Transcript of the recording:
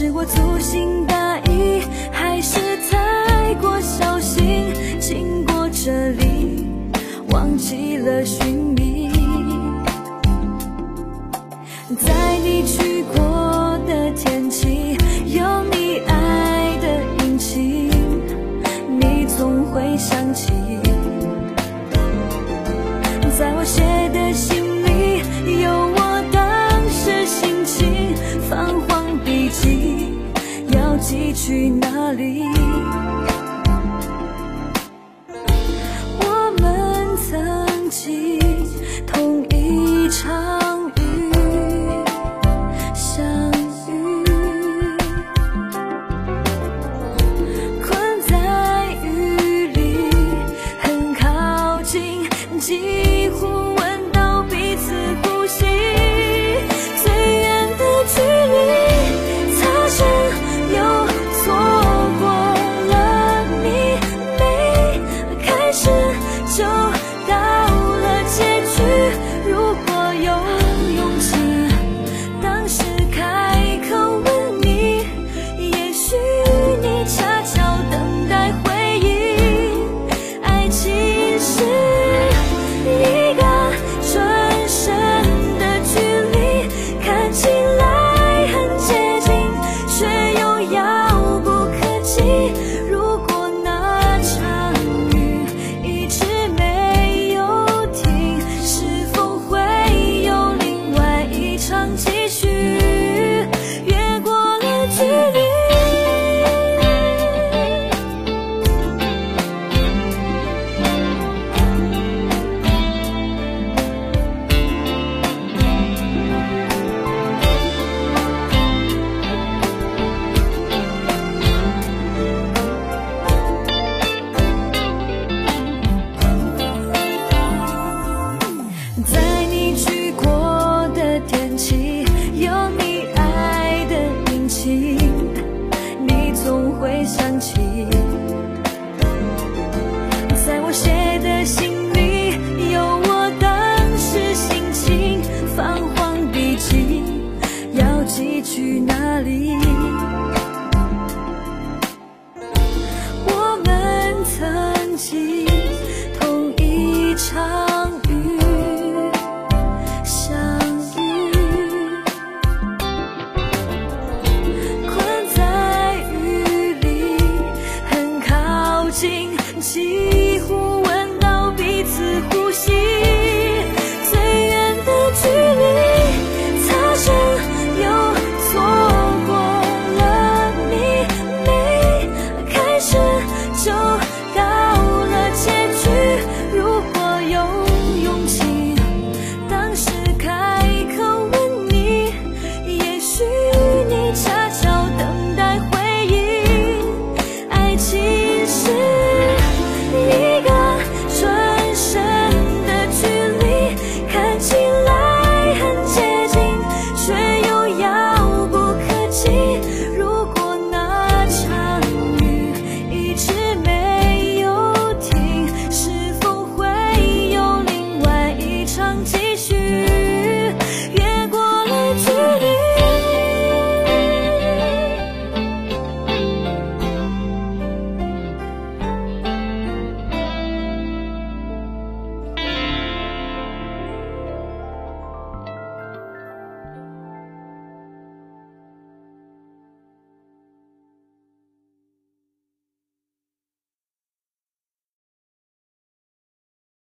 是我粗心大意还是太过小心经过这里忘记了寻觅。在你去过的天气去哪里？我们曾经同一场雨相遇，困在雨里，很靠近。